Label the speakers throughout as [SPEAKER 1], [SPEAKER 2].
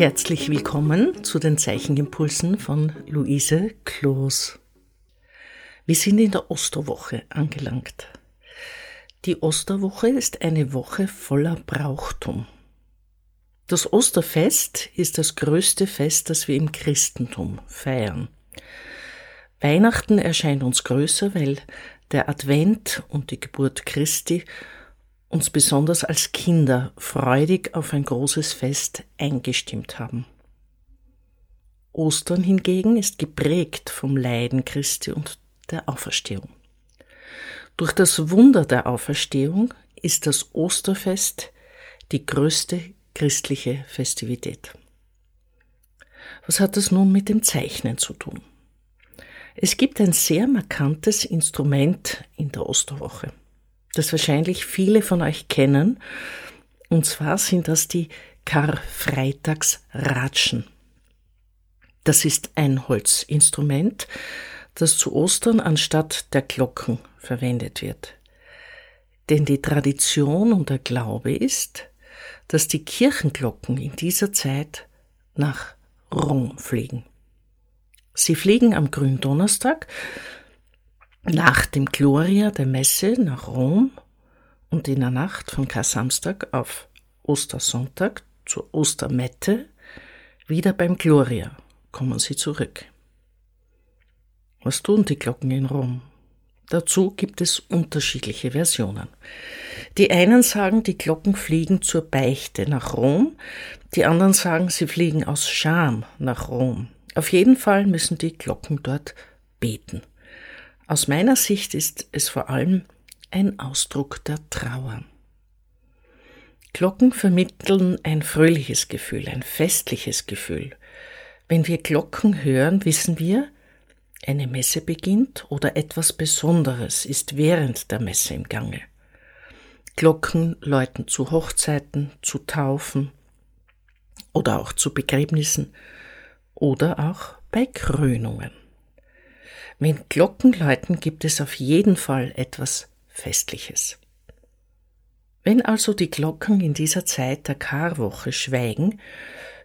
[SPEAKER 1] Herzlich willkommen zu den Zeichenimpulsen von Luise Kloos. Wir sind in der Osterwoche angelangt. Die Osterwoche ist eine Woche voller Brauchtum. Das Osterfest ist das größte Fest, das wir im Christentum feiern. Weihnachten erscheint uns größer, weil der Advent und die Geburt Christi uns besonders als Kinder freudig auf ein großes Fest eingestimmt haben. Ostern hingegen ist geprägt vom Leiden Christi und der Auferstehung. Durch das Wunder der Auferstehung ist das Osterfest die größte christliche Festivität. Was hat das nun mit dem Zeichnen zu tun? Es gibt ein sehr markantes Instrument in der Osterwoche das wahrscheinlich viele von euch kennen. Und zwar sind das die Karfreitagsratschen. Das ist ein Holzinstrument, das zu Ostern anstatt der Glocken verwendet wird. Denn die Tradition und der Glaube ist, dass die Kirchenglocken in dieser Zeit nach Rom fliegen. Sie fliegen am Gründonnerstag, nach dem Gloria der Messe nach Rom und in der Nacht von Kar-Samstag auf Ostersonntag zur Ostermette wieder beim Gloria kommen sie zurück. Was tun die Glocken in Rom? Dazu gibt es unterschiedliche Versionen. Die einen sagen, die Glocken fliegen zur Beichte nach Rom, die anderen sagen, sie fliegen aus Scham nach Rom. Auf jeden Fall müssen die Glocken dort beten. Aus meiner Sicht ist es vor allem ein Ausdruck der Trauer. Glocken vermitteln ein fröhliches Gefühl, ein festliches Gefühl. Wenn wir Glocken hören, wissen wir, eine Messe beginnt oder etwas Besonderes ist während der Messe im Gange. Glocken läuten zu Hochzeiten, zu Taufen oder auch zu Begräbnissen oder auch bei Krönungen. Wenn Glocken läuten, gibt es auf jeden Fall etwas Festliches. Wenn also die Glocken in dieser Zeit der Karwoche schweigen,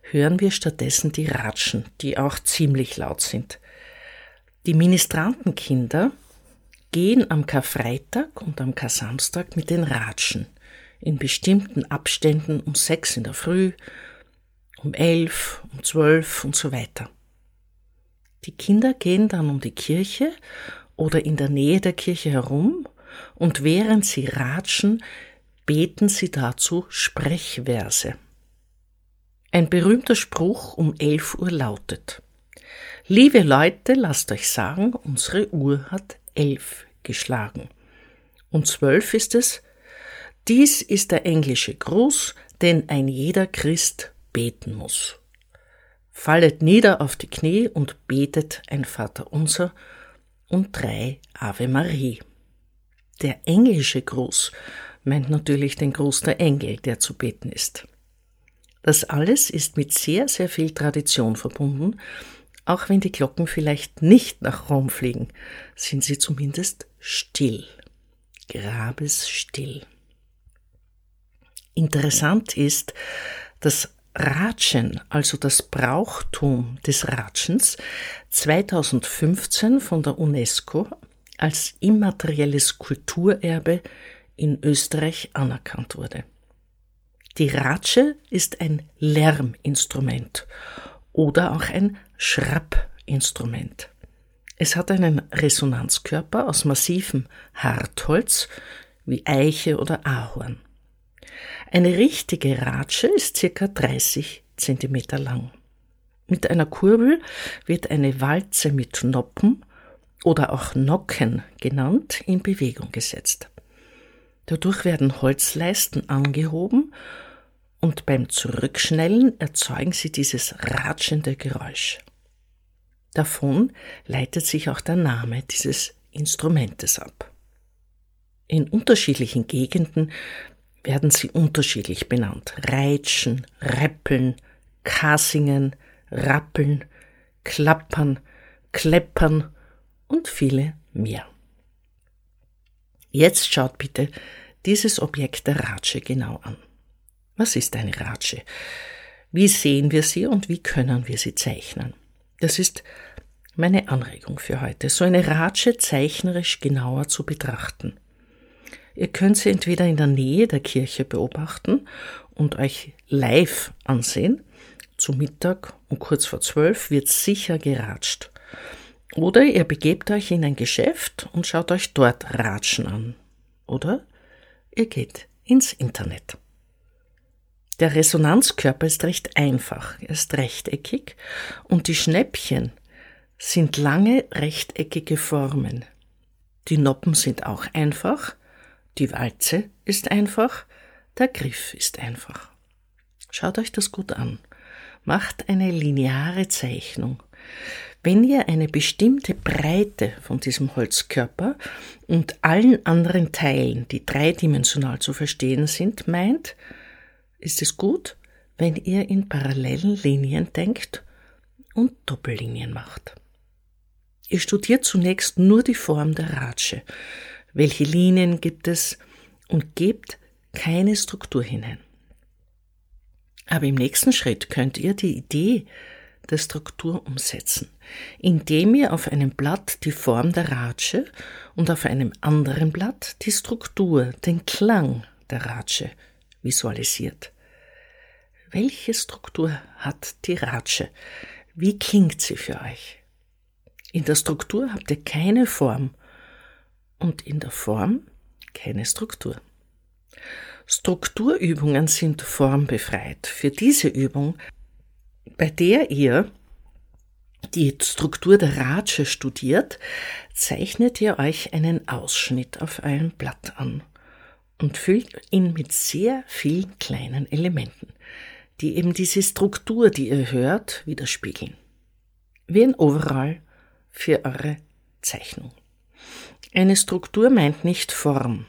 [SPEAKER 1] hören wir stattdessen die Ratschen, die auch ziemlich laut sind. Die Ministrantenkinder gehen am Karfreitag und am Karsamstag mit den Ratschen in bestimmten Abständen um sechs in der Früh, um elf, um zwölf und so weiter. Die Kinder gehen dann um die Kirche oder in der Nähe der Kirche herum und während sie ratschen, beten sie dazu Sprechverse. Ein berühmter Spruch um elf Uhr lautet Liebe Leute, lasst euch sagen, unsere Uhr hat elf geschlagen. Und zwölf ist es, dies ist der englische Gruß, den ein jeder Christ beten muss fallet nieder auf die Knie und betet ein Vaterunser und drei Ave Marie. Der englische Gruß meint natürlich den Gruß der Engel, der zu beten ist. Das alles ist mit sehr, sehr viel Tradition verbunden, auch wenn die Glocken vielleicht nicht nach Rom fliegen, sind sie zumindest still, grabesstill. Interessant ist, dass Ratschen, also das Brauchtum des Ratschens, 2015 von der UNESCO als immaterielles Kulturerbe in Österreich anerkannt wurde. Die Ratsche ist ein Lärminstrument oder auch ein Schrappinstrument. Es hat einen Resonanzkörper aus massivem Hartholz wie Eiche oder Ahorn. Eine richtige Ratsche ist circa 30 cm lang. Mit einer Kurbel wird eine Walze mit Noppen oder auch Nocken genannt in Bewegung gesetzt. Dadurch werden Holzleisten angehoben und beim Zurückschnellen erzeugen sie dieses ratschende Geräusch. Davon leitet sich auch der Name dieses Instrumentes ab. In unterschiedlichen Gegenden werden sie unterschiedlich benannt. Reitschen, Reppeln, Kasingen, Rappeln, Klappern, Kleppern und viele mehr. Jetzt schaut bitte dieses Objekt der Ratsche genau an. Was ist eine Ratsche? Wie sehen wir sie und wie können wir sie zeichnen? Das ist meine Anregung für heute, so eine Ratsche zeichnerisch genauer zu betrachten. Ihr könnt sie entweder in der Nähe der Kirche beobachten und euch live ansehen. Zu Mittag um kurz vor zwölf wird sicher geratscht. Oder ihr begebt euch in ein Geschäft und schaut euch dort Ratschen an. Oder ihr geht ins Internet. Der Resonanzkörper ist recht einfach, er ist rechteckig und die Schnäppchen sind lange rechteckige Formen. Die Noppen sind auch einfach, die Walze ist einfach, der Griff ist einfach. Schaut euch das gut an. Macht eine lineare Zeichnung. Wenn ihr eine bestimmte Breite von diesem Holzkörper und allen anderen Teilen, die dreidimensional zu verstehen sind, meint, ist es gut, wenn ihr in parallelen Linien denkt und Doppellinien macht. Ihr studiert zunächst nur die Form der Ratsche. Welche Linien gibt es und gebt keine Struktur hinein. Aber im nächsten Schritt könnt ihr die Idee der Struktur umsetzen, indem ihr auf einem Blatt die Form der Ratsche und auf einem anderen Blatt die Struktur, den Klang der Ratsche visualisiert. Welche Struktur hat die Ratsche? Wie klingt sie für euch? In der Struktur habt ihr keine Form und in der Form keine Struktur. Strukturübungen sind formbefreit. Für diese Übung, bei der ihr die Struktur der Ratsche studiert, zeichnet ihr euch einen Ausschnitt auf ein Blatt an und füllt ihn mit sehr vielen kleinen Elementen, die eben diese Struktur, die ihr hört, widerspiegeln. Wie ein Overall für eure Zeichnung. Eine Struktur meint nicht Form,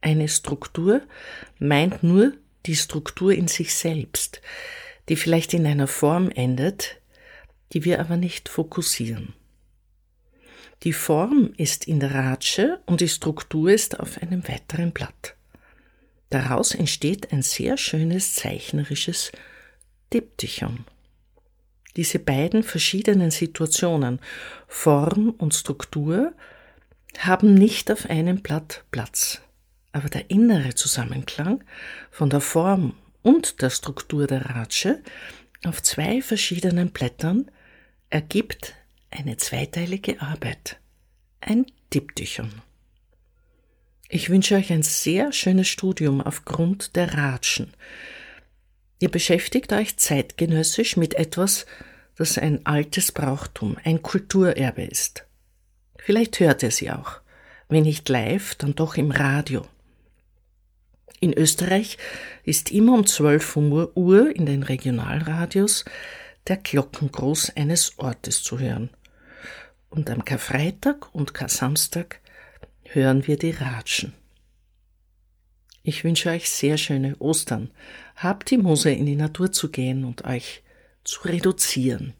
[SPEAKER 1] eine Struktur meint nur die Struktur in sich selbst, die vielleicht in einer Form endet, die wir aber nicht fokussieren. Die Form ist in der Ratsche und die Struktur ist auf einem weiteren Blatt. Daraus entsteht ein sehr schönes zeichnerisches Diptychon. Diese beiden verschiedenen Situationen, Form und Struktur, haben nicht auf einem Blatt Platz aber der innere Zusammenklang von der Form und der Struktur der Ratsche auf zwei verschiedenen Blättern ergibt eine zweiteilige Arbeit, ein Diptychon. Ich wünsche euch ein sehr schönes Studium aufgrund der Ratschen. Ihr beschäftigt euch zeitgenössisch mit etwas, das ein altes Brauchtum, ein Kulturerbe ist. Vielleicht hört ihr sie auch, wenn nicht live, dann doch im Radio. In Österreich ist immer um 12 Uhr in den Regionalradios der Glockengruß eines Ortes zu hören. Und am Karfreitag und Kar-Samstag hören wir die Ratschen. Ich wünsche euch sehr schöne Ostern. Habt die Muse, in die Natur zu gehen und euch zu reduzieren.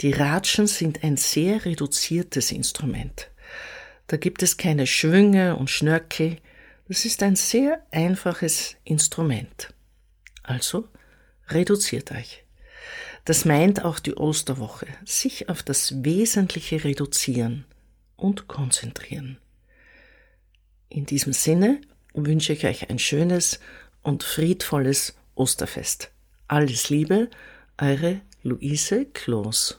[SPEAKER 1] Die Ratschen sind ein sehr reduziertes Instrument. Da gibt es keine Schwünge und Schnörkel, es ist ein sehr einfaches Instrument. Also reduziert euch. Das meint auch die Osterwoche, sich auf das Wesentliche reduzieren und konzentrieren. In diesem Sinne wünsche ich euch ein schönes und friedvolles Osterfest. Alles Liebe, eure Luise Kloos.